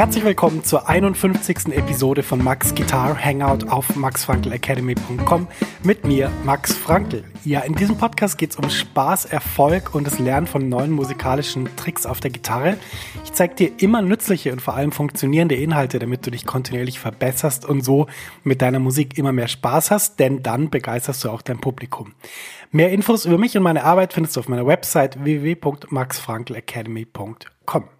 Herzlich willkommen zur 51. Episode von Max Guitar Hangout auf maxfrankelacademy.com mit mir, Max Frankel. Ja, in diesem Podcast geht es um Spaß, Erfolg und das Lernen von neuen musikalischen Tricks auf der Gitarre. Ich zeige dir immer nützliche und vor allem funktionierende Inhalte, damit du dich kontinuierlich verbesserst und so mit deiner Musik immer mehr Spaß hast, denn dann begeisterst du auch dein Publikum. Mehr Infos über mich und meine Arbeit findest du auf meiner Website www.maxfrankelacademy.com.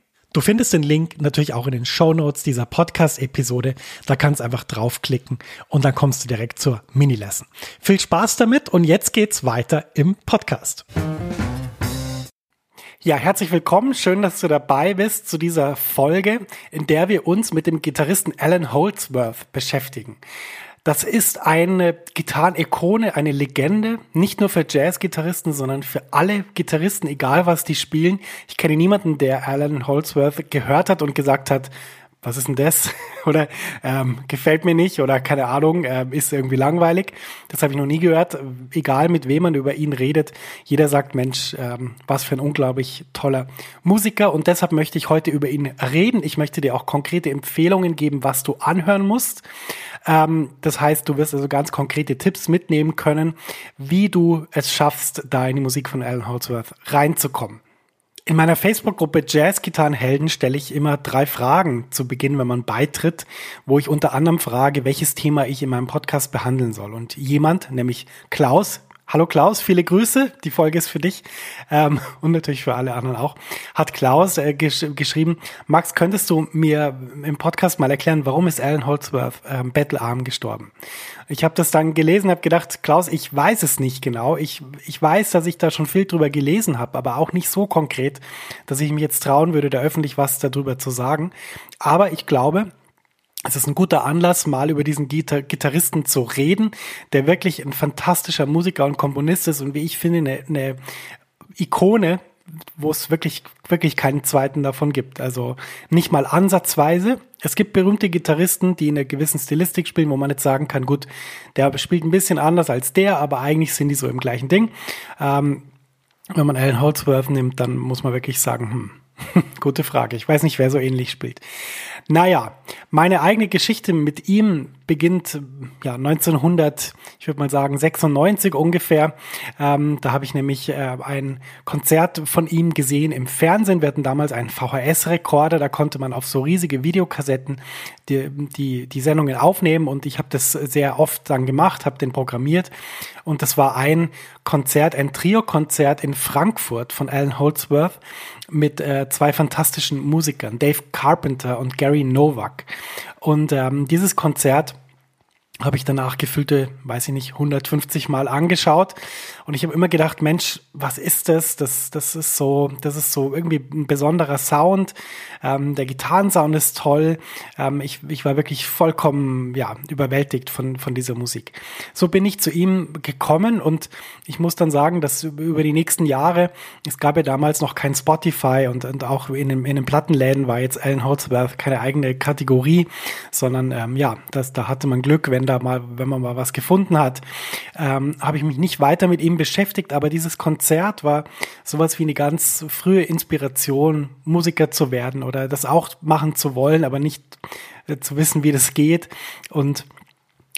Du findest den Link natürlich auch in den Show Notes dieser Podcast-Episode. Da kannst du einfach draufklicken und dann kommst du direkt zur Mini-Lesson. Viel Spaß damit und jetzt geht's weiter im Podcast. Ja, herzlich willkommen. Schön, dass du dabei bist zu dieser Folge, in der wir uns mit dem Gitarristen Alan Holdsworth beschäftigen. Das ist eine Gitarrenikone, eine Legende, nicht nur für Jazz-Gitarristen, sondern für alle Gitarristen, egal was die spielen. Ich kenne niemanden, der Alan Holdsworth gehört hat und gesagt hat, was ist denn das? oder ähm, gefällt mir nicht oder keine Ahnung, äh, ist irgendwie langweilig. Das habe ich noch nie gehört. Egal mit wem man über ihn redet, jeder sagt, Mensch, ähm, was für ein unglaublich toller Musiker. Und deshalb möchte ich heute über ihn reden. Ich möchte dir auch konkrete Empfehlungen geben, was du anhören musst. Ähm, das heißt, du wirst also ganz konkrete Tipps mitnehmen können, wie du es schaffst, da in die Musik von Alan Holdsworth reinzukommen. In meiner Facebook-Gruppe Jazz-Gitarrenhelden stelle ich immer drei Fragen zu Beginn, wenn man beitritt, wo ich unter anderem frage, welches Thema ich in meinem Podcast behandeln soll. Und jemand, nämlich Klaus, Hallo Klaus, viele Grüße. Die Folge ist für dich ähm, und natürlich für alle anderen auch. Hat Klaus äh, gesch geschrieben, Max, könntest du mir im Podcast mal erklären, warum ist Alan Holdsworth ähm, bettelarm gestorben? Ich habe das dann gelesen, habe gedacht, Klaus, ich weiß es nicht genau. Ich, ich weiß, dass ich da schon viel drüber gelesen habe, aber auch nicht so konkret, dass ich mich jetzt trauen würde, da öffentlich was darüber zu sagen. Aber ich glaube, es ist ein guter Anlass, mal über diesen Gitar Gitarristen zu reden, der wirklich ein fantastischer Musiker und Komponist ist und wie ich finde, eine, eine Ikone, wo es wirklich, wirklich keinen zweiten davon gibt. Also nicht mal ansatzweise. Es gibt berühmte Gitarristen, die in einer gewissen Stilistik spielen, wo man jetzt sagen kann, gut, der spielt ein bisschen anders als der, aber eigentlich sind die so im gleichen Ding. Ähm, wenn man Alan Holdsworth nimmt, dann muss man wirklich sagen, hm, Gute Frage. Ich weiß nicht, wer so ähnlich spielt. Naja, meine eigene Geschichte mit ihm beginnt ja 1900, ich würde mal sagen 96 ungefähr. Ähm, da habe ich nämlich äh, ein Konzert von ihm gesehen im Fernsehen. Wir hatten damals einen VHS-Rekorder, da konnte man auf so riesige Videokassetten die, die, die Sendungen aufnehmen und ich habe das sehr oft dann gemacht, habe den programmiert und das war ein Konzert, ein Trio-Konzert in Frankfurt von Alan Holdsworth mit äh, zwei fantastischen Musikern, Dave Carpenter und Gary Novak. Und ähm, dieses Konzert habe ich danach gefüllte, weiß ich nicht, 150 Mal angeschaut und ich habe immer gedacht, Mensch, was ist das? Das, das ist so, das ist so irgendwie ein besonderer Sound. Ähm, der Gitarrensound ist toll. Ähm, ich, ich war wirklich vollkommen, ja, überwältigt von, von dieser Musik. So bin ich zu ihm gekommen und ich muss dann sagen, dass über die nächsten Jahre, es gab ja damals noch kein Spotify und, und auch in den, in den Plattenläden war jetzt Alan Holdsworth keine eigene Kategorie, sondern ähm, ja, das, da hatte man Glück, wenn da mal, wenn man mal was gefunden hat, ähm, habe ich mich nicht weiter mit ihm beschäftigt, aber dieses Konzert war sowas wie eine ganz frühe Inspiration, Musiker zu werden oder das auch machen zu wollen, aber nicht äh, zu wissen, wie das geht und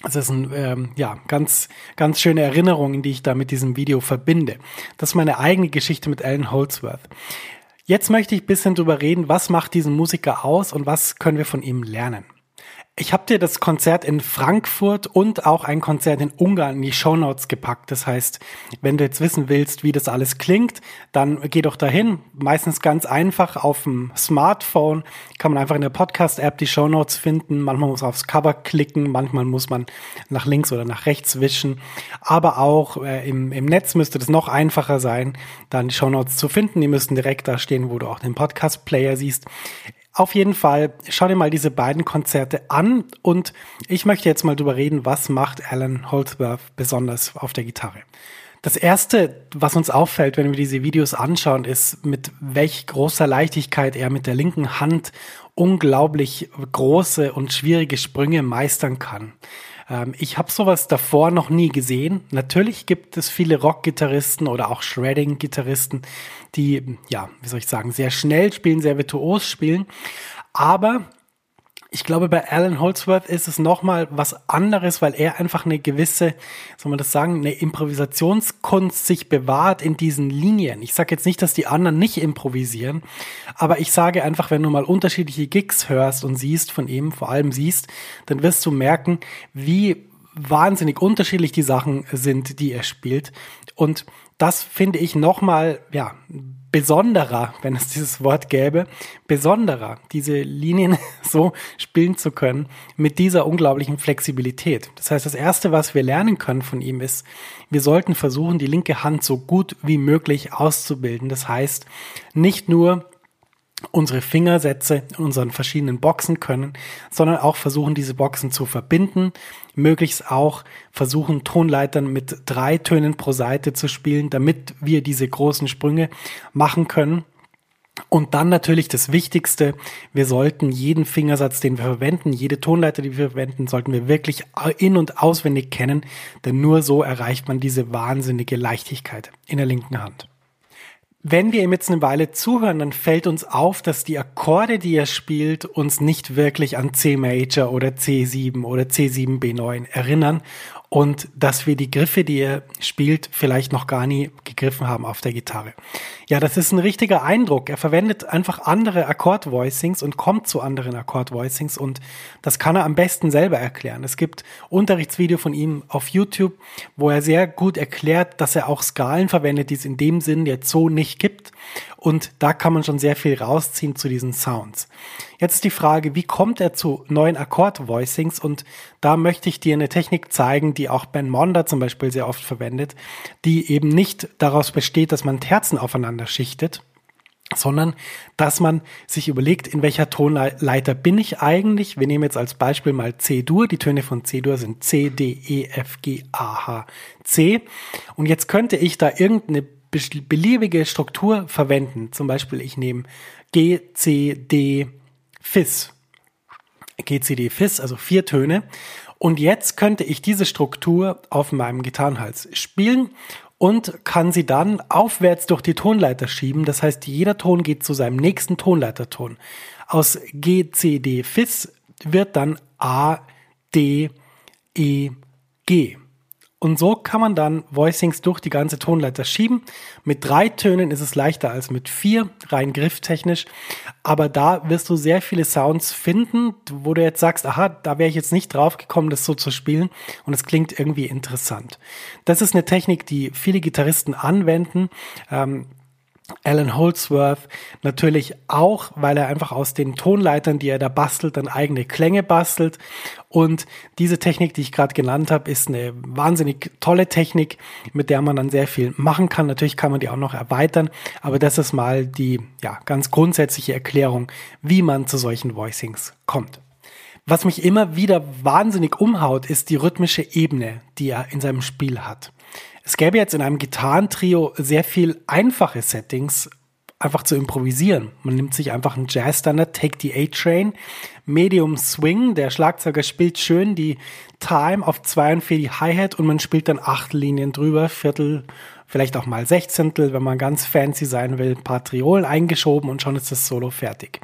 es ist ein, ähm, ja, ganz, ganz schöne Erinnerung, die ich da mit diesem Video verbinde. Das ist meine eigene Geschichte mit Alan Holdsworth. Jetzt möchte ich ein bisschen drüber reden, was macht diesen Musiker aus und was können wir von ihm lernen. Ich habe dir das Konzert in Frankfurt und auch ein Konzert in Ungarn in die Shownotes gepackt. Das heißt, wenn du jetzt wissen willst, wie das alles klingt, dann geh doch dahin. Meistens ganz einfach auf dem Smartphone kann man einfach in der Podcast-App die Shownotes finden. Manchmal muss man aufs Cover klicken, manchmal muss man nach links oder nach rechts wischen. Aber auch äh, im, im Netz müsste das noch einfacher sein, dann die Shownotes zu finden. Die müssten direkt da stehen, wo du auch den Podcast-Player siehst. Auf jeden Fall, schau dir mal diese beiden Konzerte an und ich möchte jetzt mal drüber reden, was macht Alan Holdsworth besonders auf der Gitarre. Das erste, was uns auffällt, wenn wir diese Videos anschauen, ist, mit welch großer Leichtigkeit er mit der linken Hand unglaublich große und schwierige Sprünge meistern kann. Ähm, ich habe sowas davor noch nie gesehen. Natürlich gibt es viele Rock-Gitarristen oder auch Shredding-Gitarristen, die, ja, wie soll ich sagen, sehr schnell spielen, sehr virtuos spielen. Aber ich glaube, bei Alan Holdsworth ist es nochmal was anderes, weil er einfach eine gewisse, soll man das sagen, eine Improvisationskunst sich bewahrt in diesen Linien. Ich sage jetzt nicht, dass die anderen nicht improvisieren, aber ich sage einfach, wenn du mal unterschiedliche Gigs hörst und siehst von ihm, vor allem siehst, dann wirst du merken, wie wahnsinnig unterschiedlich die Sachen sind, die er spielt. Und das finde ich nochmal, ja, besonderer, wenn es dieses Wort gäbe, besonderer, diese Linien so spielen zu können mit dieser unglaublichen Flexibilität. Das heißt, das Erste, was wir lernen können von ihm ist, wir sollten versuchen, die linke Hand so gut wie möglich auszubilden. Das heißt, nicht nur unsere Fingersätze in unseren verschiedenen Boxen können, sondern auch versuchen, diese Boxen zu verbinden, möglichst auch versuchen, Tonleitern mit drei Tönen pro Seite zu spielen, damit wir diese großen Sprünge machen können. Und dann natürlich das Wichtigste, wir sollten jeden Fingersatz, den wir verwenden, jede Tonleiter, die wir verwenden, sollten wir wirklich in- und auswendig kennen, denn nur so erreicht man diese wahnsinnige Leichtigkeit in der linken Hand. Wenn wir ihm jetzt eine Weile zuhören, dann fällt uns auf, dass die Akkorde, die er spielt, uns nicht wirklich an C Major oder C7 oder C7B9 erinnern und dass wir die Griffe, die er spielt, vielleicht noch gar nie gegriffen haben auf der Gitarre. Ja, das ist ein richtiger Eindruck. Er verwendet einfach andere Akkordvoicings und kommt zu anderen Akkordvoicings und das kann er am besten selber erklären. Es gibt Unterrichtsvideo von ihm auf YouTube, wo er sehr gut erklärt, dass er auch Skalen verwendet, die es in dem Sinn jetzt so nicht gibt und da kann man schon sehr viel rausziehen zu diesen Sounds. Jetzt ist die Frage, wie kommt er zu neuen Akkord-Voicings? Und da möchte ich dir eine Technik zeigen, die auch Ben Monda zum Beispiel sehr oft verwendet, die eben nicht daraus besteht, dass man Terzen aufeinander schichtet, sondern dass man sich überlegt, in welcher Tonleiter bin ich eigentlich. Wir nehmen jetzt als Beispiel mal C-Dur. Die Töne von C-Dur sind C, D, E, F, G, A, H, C. Und jetzt könnte ich da irgendeine beliebige Struktur verwenden. Zum Beispiel ich nehme G, C, D, Fis. G, C, D, Fis, also vier Töne. Und jetzt könnte ich diese Struktur auf meinem Gitarrenhals spielen und kann sie dann aufwärts durch die Tonleiter schieben. Das heißt, jeder Ton geht zu seinem nächsten Tonleiterton. Aus G, C, D, Fis wird dann A, D, E, G. Und so kann man dann Voicings durch die ganze Tonleiter schieben. Mit drei Tönen ist es leichter als mit vier, rein grifftechnisch. Aber da wirst du sehr viele Sounds finden, wo du jetzt sagst, aha, da wäre ich jetzt nicht drauf gekommen, das so zu spielen. Und es klingt irgendwie interessant. Das ist eine Technik, die viele Gitarristen anwenden. Ähm, Alan Holdsworth natürlich auch, weil er einfach aus den Tonleitern, die er da bastelt, dann eigene Klänge bastelt. Und diese Technik, die ich gerade genannt habe, ist eine wahnsinnig tolle Technik, mit der man dann sehr viel machen kann. Natürlich kann man die auch noch erweitern, aber das ist mal die ja, ganz grundsätzliche Erklärung, wie man zu solchen Voicings kommt. Was mich immer wieder wahnsinnig umhaut, ist die rhythmische Ebene, die er in seinem Spiel hat. Es gäbe jetzt in einem Gitarrentrio sehr viel einfache Settings, einfach zu improvisieren. Man nimmt sich einfach einen Jazz-Standard, Take the A-Train, Medium Swing, der Schlagzeuger spielt schön die Time auf zwei und vier die Hi-Hat und man spielt dann acht Linien drüber, Viertel, vielleicht auch mal Sechzehntel, wenn man ganz fancy sein will, ein paar Triolen eingeschoben und schon ist das Solo fertig.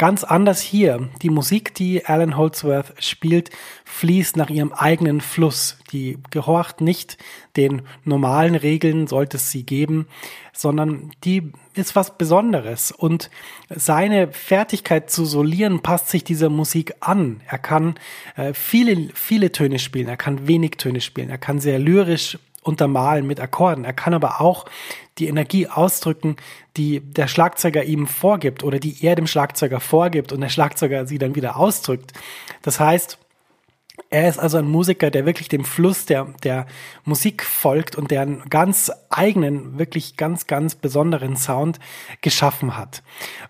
Ganz anders hier. Die Musik, die Alan Holdsworth spielt, fließt nach ihrem eigenen Fluss. Die gehorcht nicht den normalen Regeln, sollte es sie geben, sondern die ist was Besonderes. Und seine Fertigkeit zu solieren passt sich dieser Musik an. Er kann äh, viele, viele Töne spielen, er kann wenig Töne spielen, er kann sehr lyrisch untermalen mit Akkorden. Er kann aber auch die Energie ausdrücken, die der Schlagzeuger ihm vorgibt oder die er dem Schlagzeuger vorgibt und der Schlagzeuger sie dann wieder ausdrückt. Das heißt, er ist also ein Musiker, der wirklich dem Fluss der, der Musik folgt und der einen ganz eigenen, wirklich ganz, ganz besonderen Sound geschaffen hat.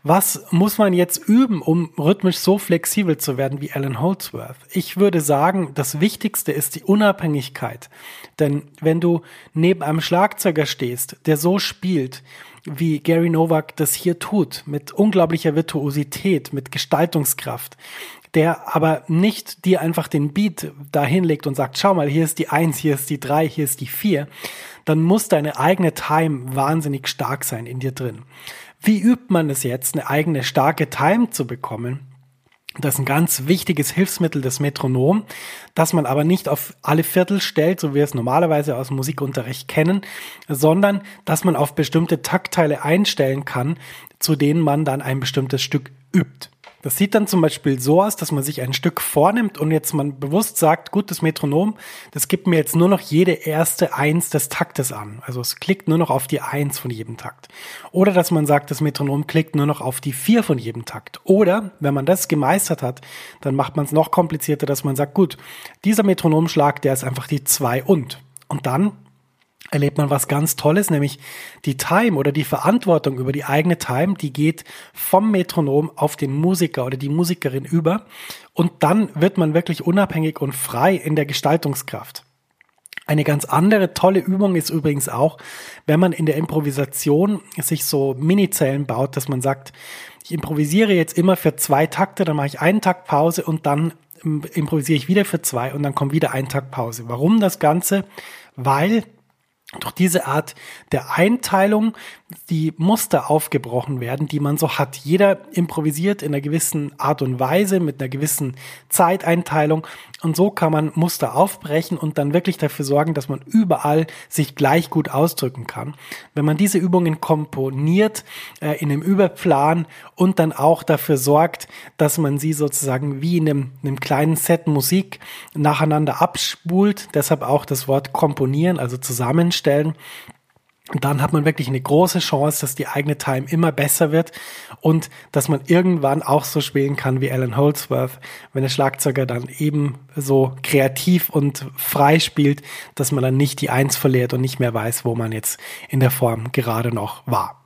Was muss man jetzt üben, um rhythmisch so flexibel zu werden wie Alan Holdsworth? Ich würde sagen, das Wichtigste ist die Unabhängigkeit. Denn wenn du neben einem Schlagzeuger stehst, der so spielt, wie Gary Novak das hier tut, mit unglaublicher Virtuosität, mit Gestaltungskraft, der aber nicht dir einfach den Beat da hinlegt und sagt, schau mal, hier ist die Eins, hier ist die Drei, hier ist die Vier, dann muss deine eigene Time wahnsinnig stark sein in dir drin. Wie übt man es jetzt, eine eigene starke Time zu bekommen? Das ist ein ganz wichtiges Hilfsmittel des Metronom, das man aber nicht auf alle Viertel stellt, so wie wir es normalerweise aus Musikunterricht kennen, sondern dass man auf bestimmte Taktteile einstellen kann, zu denen man dann ein bestimmtes Stück übt. Das sieht dann zum Beispiel so aus, dass man sich ein Stück vornimmt und jetzt man bewusst sagt, gut, das Metronom, das gibt mir jetzt nur noch jede erste Eins des Taktes an. Also es klickt nur noch auf die Eins von jedem Takt. Oder dass man sagt, das Metronom klickt nur noch auf die Vier von jedem Takt. Oder, wenn man das gemeistert hat, dann macht man es noch komplizierter, dass man sagt, gut, dieser Metronomschlag, der ist einfach die Zwei und. Und dann erlebt man was ganz Tolles, nämlich die Time oder die Verantwortung über die eigene Time, die geht vom Metronom auf den Musiker oder die Musikerin über und dann wird man wirklich unabhängig und frei in der Gestaltungskraft. Eine ganz andere tolle Übung ist übrigens auch, wenn man in der Improvisation sich so Minizellen baut, dass man sagt, ich improvisiere jetzt immer für zwei Takte, dann mache ich einen Takt Pause und dann ähm, improvisiere ich wieder für zwei und dann kommt wieder ein Takt Pause. Warum das Ganze? Weil durch diese Art der Einteilung die Muster aufgebrochen werden, die man so hat. Jeder improvisiert in einer gewissen Art und Weise, mit einer gewissen Zeiteinteilung. Und so kann man Muster aufbrechen und dann wirklich dafür sorgen, dass man überall sich gleich gut ausdrücken kann. Wenn man diese Übungen komponiert äh, in einem Überplan und dann auch dafür sorgt, dass man sie sozusagen wie in einem, einem kleinen Set Musik nacheinander abspult, deshalb auch das Wort komponieren, also zusammenstellen, dann hat man wirklich eine große Chance, dass die eigene Time immer besser wird und dass man irgendwann auch so spielen kann wie Alan Holdsworth, wenn der Schlagzeuger dann eben so kreativ und frei spielt, dass man dann nicht die Eins verliert und nicht mehr weiß, wo man jetzt in der Form gerade noch war.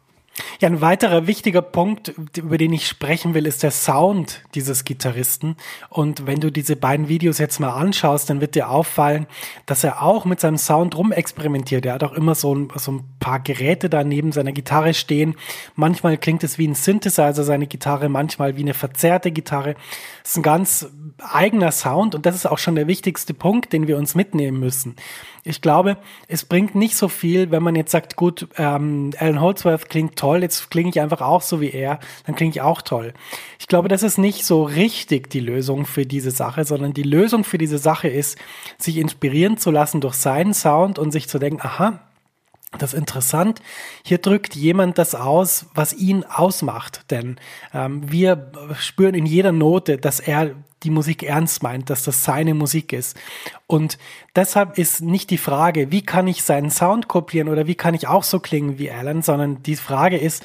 Ja, ein weiterer wichtiger Punkt, über den ich sprechen will, ist der Sound dieses Gitarristen. Und wenn du diese beiden Videos jetzt mal anschaust, dann wird dir auffallen, dass er auch mit seinem Sound rumexperimentiert. Er hat auch immer so ein, so ein paar Geräte da neben seiner Gitarre stehen. Manchmal klingt es wie ein Synthesizer, seine Gitarre, manchmal wie eine verzerrte Gitarre. Das ist ein ganz eigener Sound und das ist auch schon der wichtigste Punkt, den wir uns mitnehmen müssen. Ich glaube, es bringt nicht so viel, wenn man jetzt sagt, gut, ähm, Alan Holdsworth klingt toll, jetzt klinge ich einfach auch so wie er, dann klinge ich auch toll. Ich glaube, das ist nicht so richtig die Lösung für diese Sache, sondern die Lösung für diese Sache ist, sich inspirieren zu lassen durch seinen Sound und sich zu denken, aha, das ist interessant. Hier drückt jemand das aus, was ihn ausmacht. Denn ähm, wir spüren in jeder Note, dass er die Musik ernst meint, dass das seine Musik ist. Und deshalb ist nicht die Frage, wie kann ich seinen Sound kopieren oder wie kann ich auch so klingen wie Alan, sondern die Frage ist,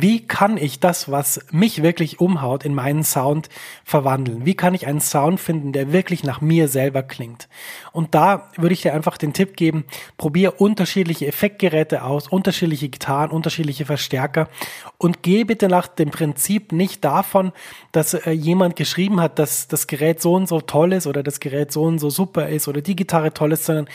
wie kann ich das, was mich wirklich umhaut, in meinen Sound verwandeln? Wie kann ich einen Sound finden, der wirklich nach mir selber klingt? Und da würde ich dir einfach den Tipp geben, probier unterschiedliche Effektgeräte aus, unterschiedliche Gitarren, unterschiedliche Verstärker und geh bitte nach dem Prinzip nicht davon, dass äh, jemand geschrieben hat, dass das Gerät so und so toll ist oder das Gerät so und so super ist oder die Gitarre toll ist, sondern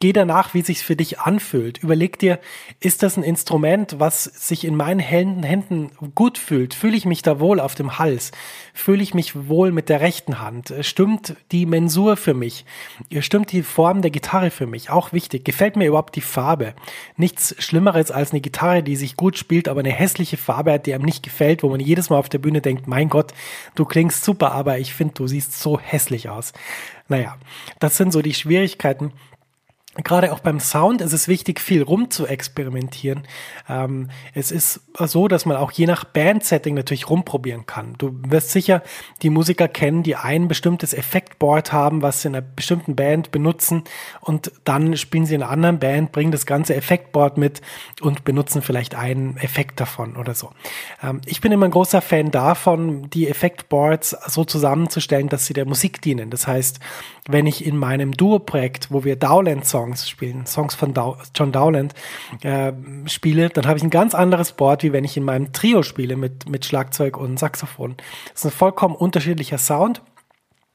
Geh danach, wie sich's für dich anfühlt. Überleg dir, ist das ein Instrument, was sich in meinen Händen, Händen gut fühlt? Fühle ich mich da wohl auf dem Hals? Fühle ich mich wohl mit der rechten Hand? Stimmt die Mensur für mich? Stimmt die Form der Gitarre für mich? Auch wichtig. Gefällt mir überhaupt die Farbe? Nichts Schlimmeres als eine Gitarre, die sich gut spielt, aber eine hässliche Farbe hat, die einem nicht gefällt, wo man jedes Mal auf der Bühne denkt, mein Gott, du klingst super, aber ich finde, du siehst so hässlich aus. Naja, das sind so die Schwierigkeiten, Gerade auch beim Sound ist es wichtig, viel rum zu experimentieren. Ähm, es ist so, dass man auch je nach Bandsetting natürlich rumprobieren kann. Du wirst sicher die Musiker kennen, die ein bestimmtes Effektboard haben, was sie in einer bestimmten Band benutzen und dann spielen sie in einer anderen Band, bringen das ganze Effektboard mit und benutzen vielleicht einen Effekt davon oder so. Ähm, ich bin immer ein großer Fan davon, die Effektboards so zusammenzustellen, dass sie der Musik dienen. Das heißt, wenn ich in meinem Duo-Projekt, wo wir Dowland-Songs spielen, Songs von Dow John Dowland äh, spiele, dann habe ich ein ganz anderes Board, wie wenn ich in meinem Trio spiele mit, mit Schlagzeug und Saxophon. Das ist ein vollkommen unterschiedlicher Sound.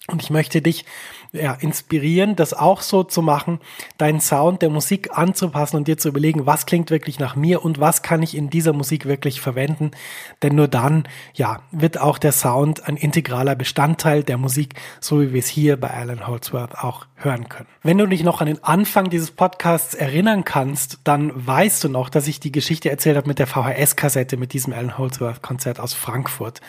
Und ich möchte dich ja, inspirieren, das auch so zu machen, deinen Sound der Musik anzupassen und dir zu überlegen, was klingt wirklich nach mir und was kann ich in dieser Musik wirklich verwenden. Denn nur dann, ja, wird auch der Sound ein integraler Bestandteil der Musik, so wie wir es hier bei Alan Holdsworth auch hören können. Wenn du dich noch an den Anfang dieses Podcasts erinnern kannst, dann weißt du noch, dass ich die Geschichte erzählt habe mit der VHS-Kassette, mit diesem Alan Holdsworth-Konzert aus Frankfurt.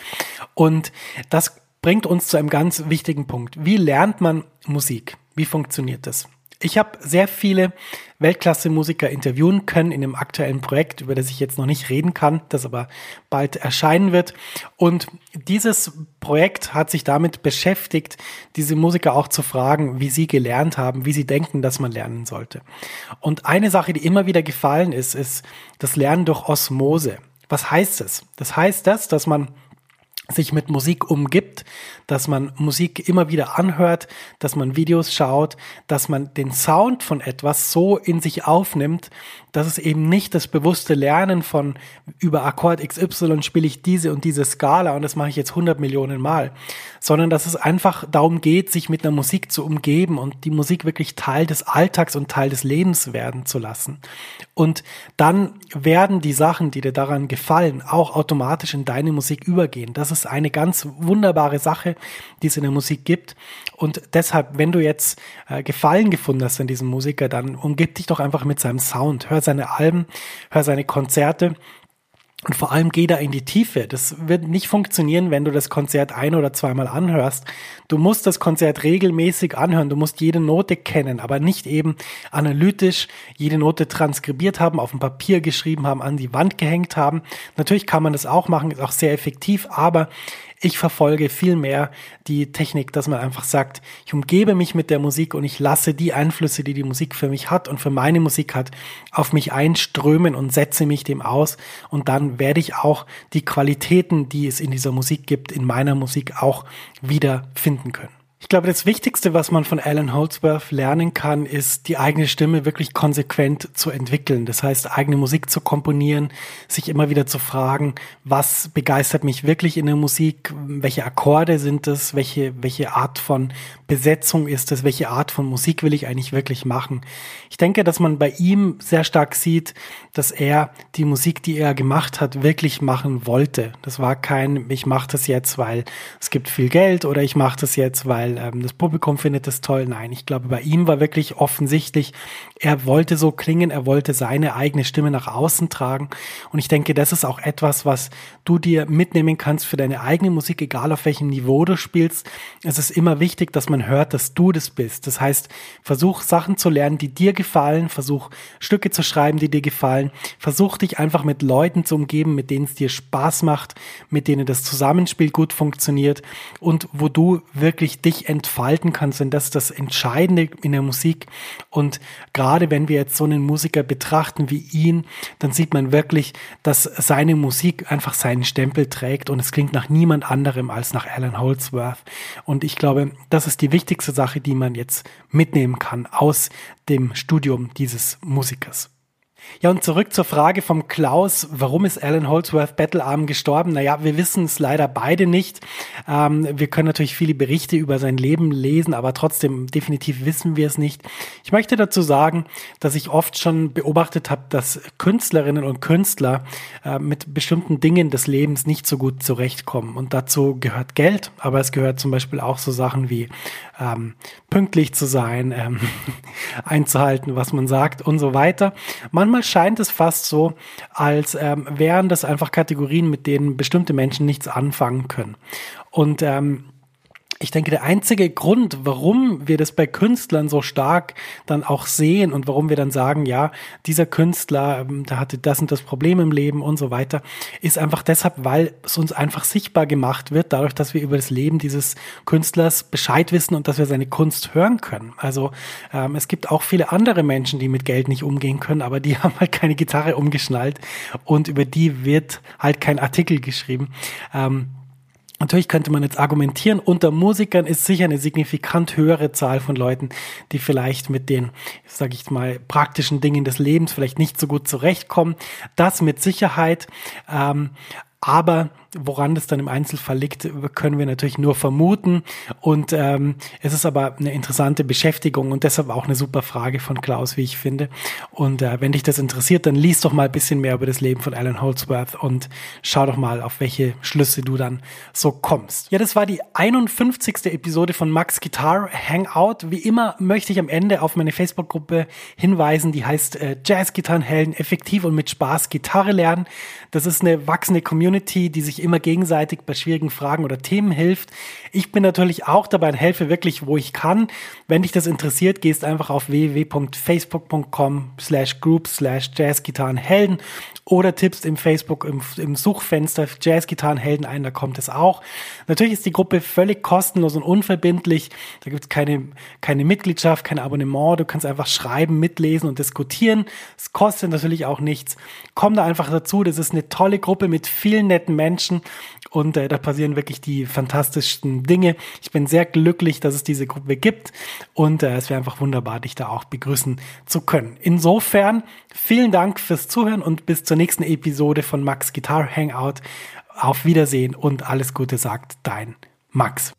Und das bringt uns zu einem ganz wichtigen Punkt. Wie lernt man Musik? Wie funktioniert das? Ich habe sehr viele Weltklasse-Musiker interviewen können in dem aktuellen Projekt, über das ich jetzt noch nicht reden kann, das aber bald erscheinen wird. Und dieses Projekt hat sich damit beschäftigt, diese Musiker auch zu fragen, wie sie gelernt haben, wie sie denken, dass man lernen sollte. Und eine Sache, die immer wieder gefallen ist, ist das Lernen durch Osmose. Was heißt es? Das heißt das, dass man sich mit Musik umgibt, dass man Musik immer wieder anhört, dass man Videos schaut, dass man den Sound von etwas so in sich aufnimmt, dass es eben nicht das bewusste Lernen von über Akkord XY spiele ich diese und diese Skala und das mache ich jetzt 100 Millionen Mal, sondern dass es einfach darum geht, sich mit einer Musik zu umgeben und die Musik wirklich Teil des Alltags und Teil des Lebens werden zu lassen. Und dann werden die Sachen, die dir daran gefallen, auch automatisch in deine Musik übergehen. Das ist eine ganz wunderbare Sache, die es in der Musik gibt. Und deshalb, wenn du jetzt äh, Gefallen gefunden hast an diesem Musiker, dann umgib dich doch einfach mit seinem Sound. Hör seine Alben, hör seine Konzerte und vor allem geh da in die Tiefe. Das wird nicht funktionieren, wenn du das Konzert ein- oder zweimal anhörst. Du musst das Konzert regelmäßig anhören. Du musst jede Note kennen, aber nicht eben analytisch jede Note transkribiert haben, auf dem Papier geschrieben haben, an die Wand gehängt haben. Natürlich kann man das auch machen, ist auch sehr effektiv, aber ich verfolge viel mehr die Technik, dass man einfach sagt, ich umgebe mich mit der Musik und ich lasse die Einflüsse, die die Musik für mich hat und für meine Musik hat, auf mich einströmen und setze mich dem aus. Und dann werde ich auch die Qualitäten, die es in dieser Musik gibt, in meiner Musik auch wieder finden können. Ich glaube, das Wichtigste, was man von Alan Holdsworth lernen kann, ist, die eigene Stimme wirklich konsequent zu entwickeln. Das heißt, eigene Musik zu komponieren, sich immer wieder zu fragen, was begeistert mich wirklich in der Musik, welche Akkorde sind es, welche, welche Art von Besetzung ist es, welche Art von Musik will ich eigentlich wirklich machen. Ich denke, dass man bei ihm sehr stark sieht, dass er die Musik, die er gemacht hat, wirklich machen wollte. Das war kein, ich mache das jetzt, weil es gibt viel Geld oder ich mache das jetzt, weil ähm, das Publikum findet das toll. Nein, ich glaube, bei ihm war wirklich offensichtlich, er wollte so klingen, er wollte seine eigene Stimme nach außen tragen. Und ich denke, das ist auch etwas, was du dir mitnehmen kannst für deine eigene Musik, egal auf welchem Niveau du spielst. Es ist immer wichtig, dass man hört, dass du das bist. Das heißt, versuch Sachen zu lernen, die dir gefallen, versuch Stücke zu schreiben, die dir gefallen, versuch dich einfach mit Leuten zu umgeben, mit denen es dir Spaß macht, mit denen das Zusammenspiel gut funktioniert und wo du wirklich dich entfalten kannst. Denn das ist das Entscheidende in der Musik. Und gerade wenn wir jetzt so einen Musiker betrachten wie ihn, dann sieht man wirklich, dass seine Musik einfach seinen Stempel trägt und es klingt nach niemand anderem als nach Alan Holdsworth. Und ich glaube, das ist die wichtigste Sache, die man jetzt mitnehmen kann aus dem Studium dieses Musikers. Ja, und zurück zur Frage vom Klaus, warum ist Alan Holdsworth Battlearm gestorben? Naja, wir wissen es leider beide nicht. Ähm, wir können natürlich viele Berichte über sein Leben lesen, aber trotzdem definitiv wissen wir es nicht. Ich möchte dazu sagen, dass ich oft schon beobachtet habe, dass Künstlerinnen und Künstler äh, mit bestimmten Dingen des Lebens nicht so gut zurechtkommen. Und dazu gehört Geld, aber es gehört zum Beispiel auch so Sachen wie ähm, pünktlich zu sein, ähm, einzuhalten, was man sagt und so weiter. Manchmal scheint es fast so, als ähm, wären das einfach Kategorien, mit denen bestimmte Menschen nichts anfangen können. Und ähm, ich denke, der einzige Grund, warum wir das bei Künstlern so stark dann auch sehen und warum wir dann sagen, ja, dieser Künstler, ähm, der hatte das und das Problem im Leben und so weiter, ist einfach deshalb, weil es uns einfach sichtbar gemacht wird, dadurch, dass wir über das Leben dieses Künstlers Bescheid wissen und dass wir seine Kunst hören können. Also ähm, es gibt auch viele andere Menschen, die mit Geld nicht umgehen können, aber die haben halt keine Gitarre umgeschnallt und über die wird halt kein Artikel geschrieben. Ähm, Natürlich könnte man jetzt argumentieren, unter Musikern ist sicher eine signifikant höhere Zahl von Leuten, die vielleicht mit den, sage ich mal, praktischen Dingen des Lebens vielleicht nicht so gut zurechtkommen. Das mit Sicherheit. Ähm, aber woran das dann im Einzelfall liegt, können wir natürlich nur vermuten. Und ähm, es ist aber eine interessante Beschäftigung und deshalb auch eine super Frage von Klaus, wie ich finde. Und äh, wenn dich das interessiert, dann liest doch mal ein bisschen mehr über das Leben von Alan Holdsworth und schau doch mal, auf welche Schlüsse du dann so kommst. Ja, das war die 51. Episode von Max Guitar Hangout. Wie immer möchte ich am Ende auf meine Facebook-Gruppe hinweisen, die heißt äh, Jazz-Gitarrenhelden effektiv und mit Spaß Gitarre lernen. Das ist eine wachsende Community, die sich immer gegenseitig bei schwierigen Fragen oder Themen hilft. Ich bin natürlich auch dabei und helfe wirklich, wo ich kann. Wenn dich das interessiert, gehst einfach auf www.facebook.com slash group slash jazzgitarrenhelden oder tippst im Facebook im, im Suchfenster Jazzgitarrenhelden ein, da kommt es auch. Natürlich ist die Gruppe völlig kostenlos und unverbindlich. Da gibt es keine, keine Mitgliedschaft, kein Abonnement. Du kannst einfach schreiben, mitlesen und diskutieren. Es kostet natürlich auch nichts. Komm da einfach dazu. Das ist eine tolle Gruppe mit vielen netten Menschen und äh, da passieren wirklich die fantastischsten Dinge. Ich bin sehr glücklich, dass es diese Gruppe gibt und äh, es wäre einfach wunderbar, dich da auch begrüßen zu können. Insofern vielen Dank fürs Zuhören und bis zur nächsten Episode von Max Guitar Hangout. Auf Wiedersehen und alles Gute sagt dein Max.